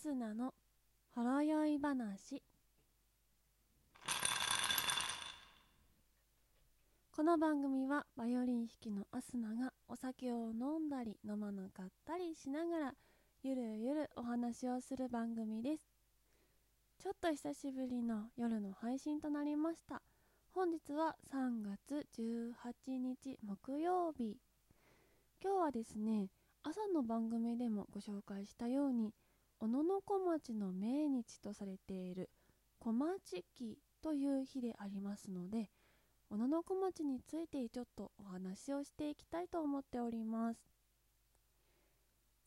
スナのほろ酔い話。この番組はバイオリン弾きのアスナがお酒を飲んだり飲まなかったりしながらゆるゆるお話をする番組です。ちょっと久しぶりの夜の配信となりました。本日は3月18日木曜日。今日はですね朝の番組でもご紹介したように小野小町の命日とされている小町期という日でありますので小野小町についてちょっとお話をしていきたいと思っております。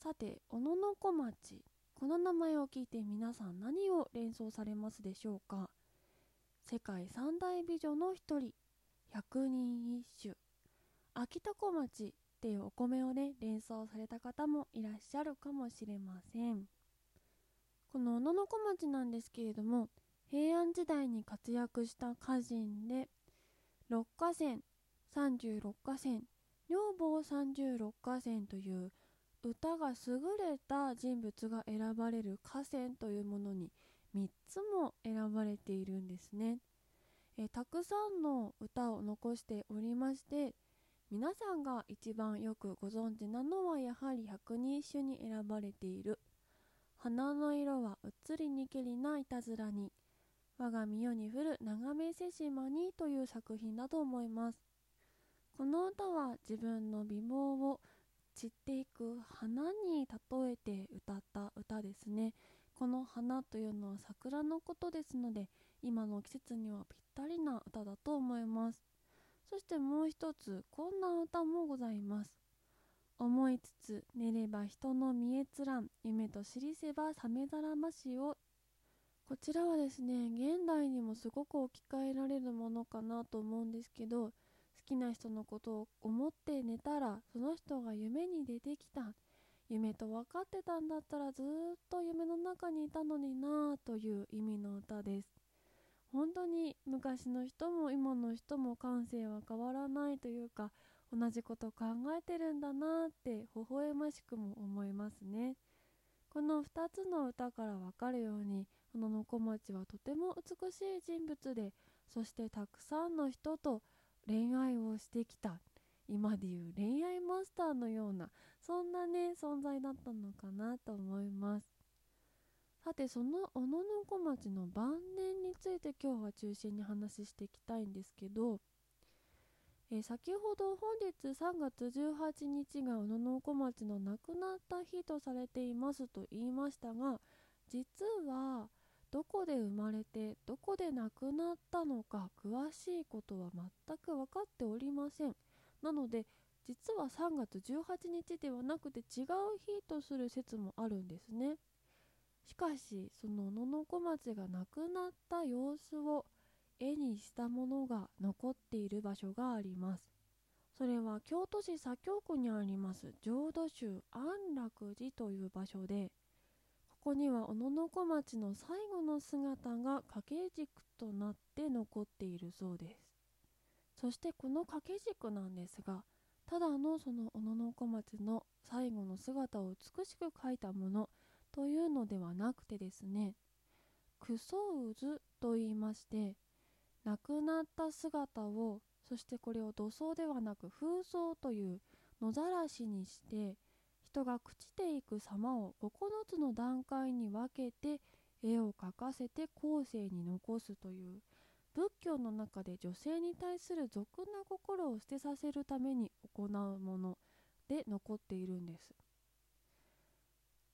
さて小野小町この名前を聞いて皆さん何を連想されますでしょうか？世界三大美女の一人百人一首。秋田小町っていうお米をね連想された方もいらっしゃるかもしれません。この小野小町なんですけれども平安時代に活躍した歌人で六花仙三十六花仙女房三十六花仙という歌が優れた人物が選ばれる河川というものに3つも選ばれているんですね。えたくさんの歌を残しておりまして皆さんが一番よくご存知なのはやはり百人一首に選ばれている「花の色はうっつりにけりないたずらに我が身世に降る長めせしまに」という作品だと思います。この歌は自分の美貌を散っていく花に例えて歌った歌ですね。この花というのは桜のことですので今の季節にはぴったりな歌だと思います。そしてもう一つこんな歌もございます。思いつつ寝れば人の見えつらん夢と知りせば覚めざらましを。こちらはですね現代にもすごく置き換えられるものかなと思うんですけど好きな人のことを思って寝たらその人が夢に出てきた。夢と分かってたんだったらずっと夢の中にいたのになぁという意味の歌です。本当に昔の人も今の人も感性は変わらないというか同じこと考えてるんだなって微笑ましくも思いますね。この2つの歌からわかるように小野小町はとても美しい人物でそしてたくさんの人と恋愛をしてきた今でいう恋愛マスターのようなそんなね存在だったのかなと思います。さてその小野小町の晩年について今日は中心に話していきたいんですけど、えー、先ほど本日3月18日が小野の小町の亡くなった日とされていますと言いましたが実はどこで生まれてどこで亡くなったのか詳しいことは全く分かっておりません。なので実は3月18日ではなくて違う日とする説もあるんですね。しかしその野々小町が亡くなった様子を絵にしたものが残っている場所があります。それは京都市左京区にあります。浄土宗安楽寺という場所でここには小野小町の最後の姿が掛け軸となって残っているそうです。そしてこの掛け軸なんですがただのその小野小町の最後の姿を美しく描いたものというのではなくてですねクソウズと言いまして亡くなった姿をそしてこれを土葬ではなく風葬という野ざらしにして人が朽ちていく様を9つの段階に分けて絵を描かせて後世に残すという仏教の中で女性に対する俗な心を捨てさせるために行うもので残っているんです。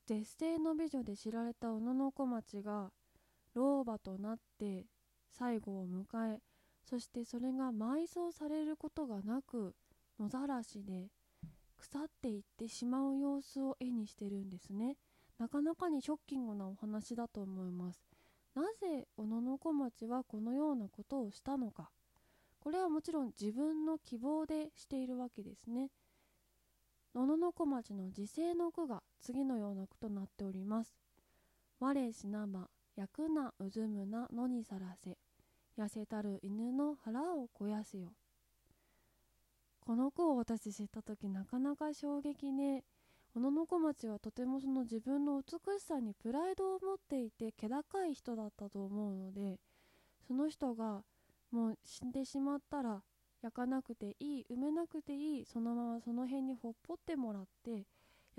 絶世の美女で知られた小野小町が老婆となって最後を迎えそしてそれが埋葬されることがなく野ざらしで腐っていってしまう様子を絵にしてるんですね。なかなかにショッキングなお話だと思います。なぜ小野小町はこのようなことをしたのか。これはもちろん自分の希望でしているわけですね。野々小町の時世の句が次のような句となっております。我しなば焼くなうずむな野にさらせ痩せたる犬の腹を肥やせよ。この句を私知った時なかなか衝撃ね。小野小町はとてもその自分の美しさにプライドを持っていて気高い人だったと思うのでその人がもう死んでしまったら焼かなくていい埋めなくていいそのままその辺にほっぽってもらって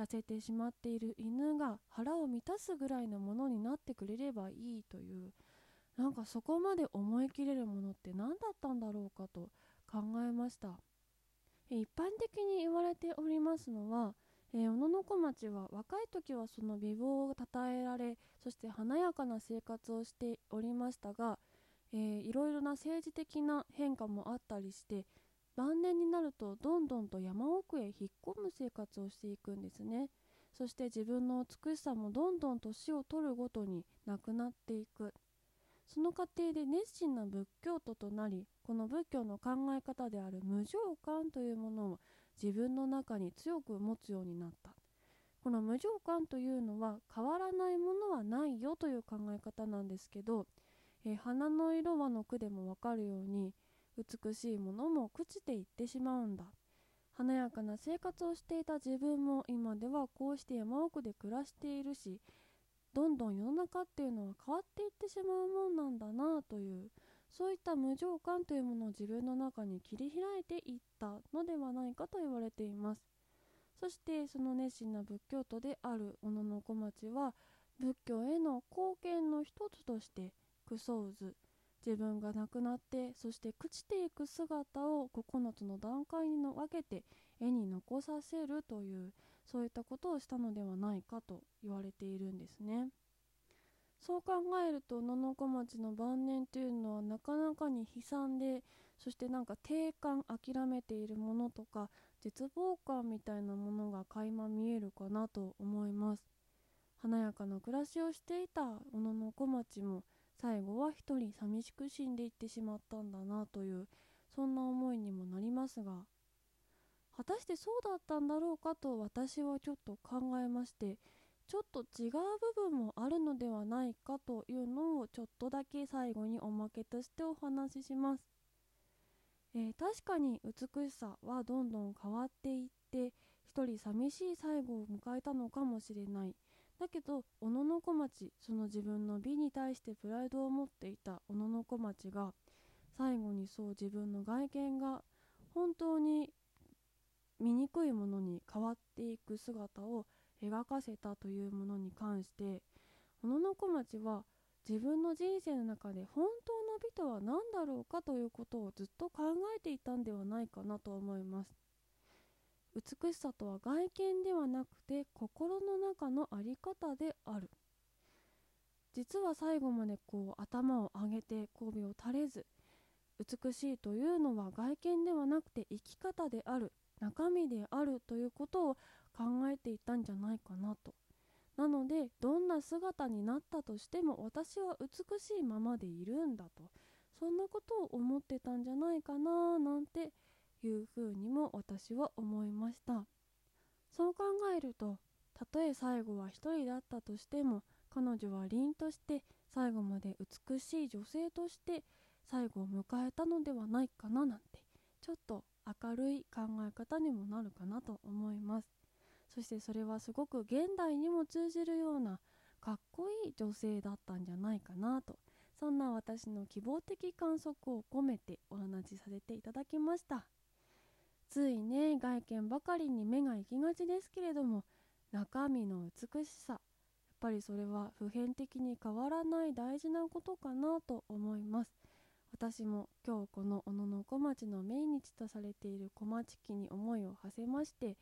痩せてしまっている犬が腹を満たすぐらいのものになってくれればいいという。なんかそこまで思い切れるものって何だったんだろうかと考えました。一般的に言われておりますのは、えー、小野小町は若い時はその美貌をたたえられそして華やかな生活をしておりましたが、えー、いろいろな政治的な変化もあったりして晩年になるとどんどんと山奥へ引っ込む生活をしていくんですね。そして自分の美しさもどんどん年を取るごとになくなっていく。その過程で熱心な仏教徒となりこの仏教の考え方である無常観というものを自分の中に強く持つようになった。この無常観というのは変わらないものはないよという考え方なんですけど、えー、花の色はの句でもわかるように美しいものも朽ちていってしまうんだ。華やかな生活をしていた自分も今ではこうして山奥で暮らしているしどんどん世の中っていうのは変わっていってしまうもんなんだなというそういった無常感というものを自分の中に切り開いていったのではないかと言われています。そしてその熱心な仏教徒である小野小町は仏教への貢献の一つとしてクソウズ自分が亡くなってそして朽ちていく姿を9つの段階に分けて絵に残させるというそういったことをしたのではないかと言われているんですね。そう考えると野々小町の晩年というのはなかなかに悲惨でそしてなんか定感諦めているものとか絶望感みたいなものが垣間見えるかなと思います。華やかな暮らしをしていた小野小町も最後は一人寂しく死んでいってしまったんだなというそんな思いにもなりますが果たしてそうだったんだろうかと私はちょっと考えましてちょっと違う部分もあるのではないかというのをちょっとだけ最後におまけとしてお話しします、えー、確かに美しさはどんどん変わっていって一人寂しい最後を迎えたのかもしれない。だけど小野小町その自分の美に対してプライドを持っていた小野小町が最後にそう自分の外見が本当に醜いものに変わっていく姿を描かせたというものに関して小野小町は自分の人生の中で本当の美とは何だろうかということをずっと考えていたんではないかなと思います。美しさとは外見ではなくて心の中の在り方である。実は最後までこう頭を上げて交尾を垂れず美しいというのは外見ではなくて生き方である中身であるということを考えていたんじゃないかなと。なのでどんな姿になったとしても私は美しいままでいるんだと。そんなことを思ってたんじゃないかななんていうふうにも私は思いました。そう考えるとたとえ最後は一人だったとしても彼女は凛として最後まで美しい女性として最後を迎えたのではないかななんてちょっと明るい考え方にもなるかなと思います。そしてそれはすごく現代にも通じるようなかっこいい女性だったんじゃないかなとそんな私の希望的観測を込めてお話しさせていただきました。ついね外見ばかりに目が行きがちですけれども中身の美しさ。やっぱりそれは普遍的に変わらない大事なことかなと思います。私も今日この小野の小町の命日とされている小町期に思いを馳せまして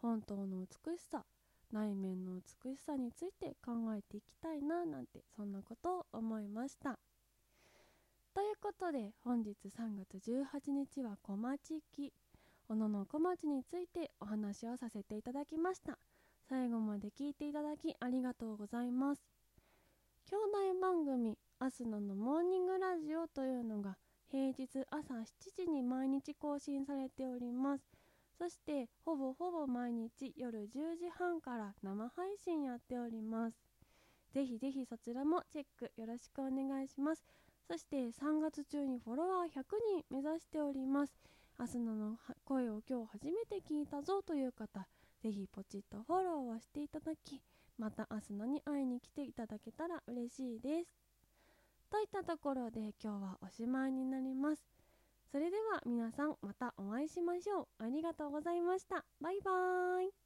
本当の美しさ内面の美しさについて考えていきたいななんてそんなことを思いました。ということで本日3月18日は小町期小野の小町についてお話をさせていただきました。最後まで聞いていただきありがとうございます。兄弟番組アスナのモーニングラジオというのが平日朝7時に毎日更新されております。そしてほぼほぼ毎日夜10時半から生配信やっております。ぜひぜひそちらもチェックよろしくお願いします。そして3月中にフォロワー100人目指しております。アスナの声を今日初めて聞いたぞという方ぜひポチッとフォローをしていただきまた明日のに会いに来ていただけたら嬉しいです。といったところで今日はおしまいになります。それでは皆さんまたお会いしましょう。ありがとうございました。バイバーイ。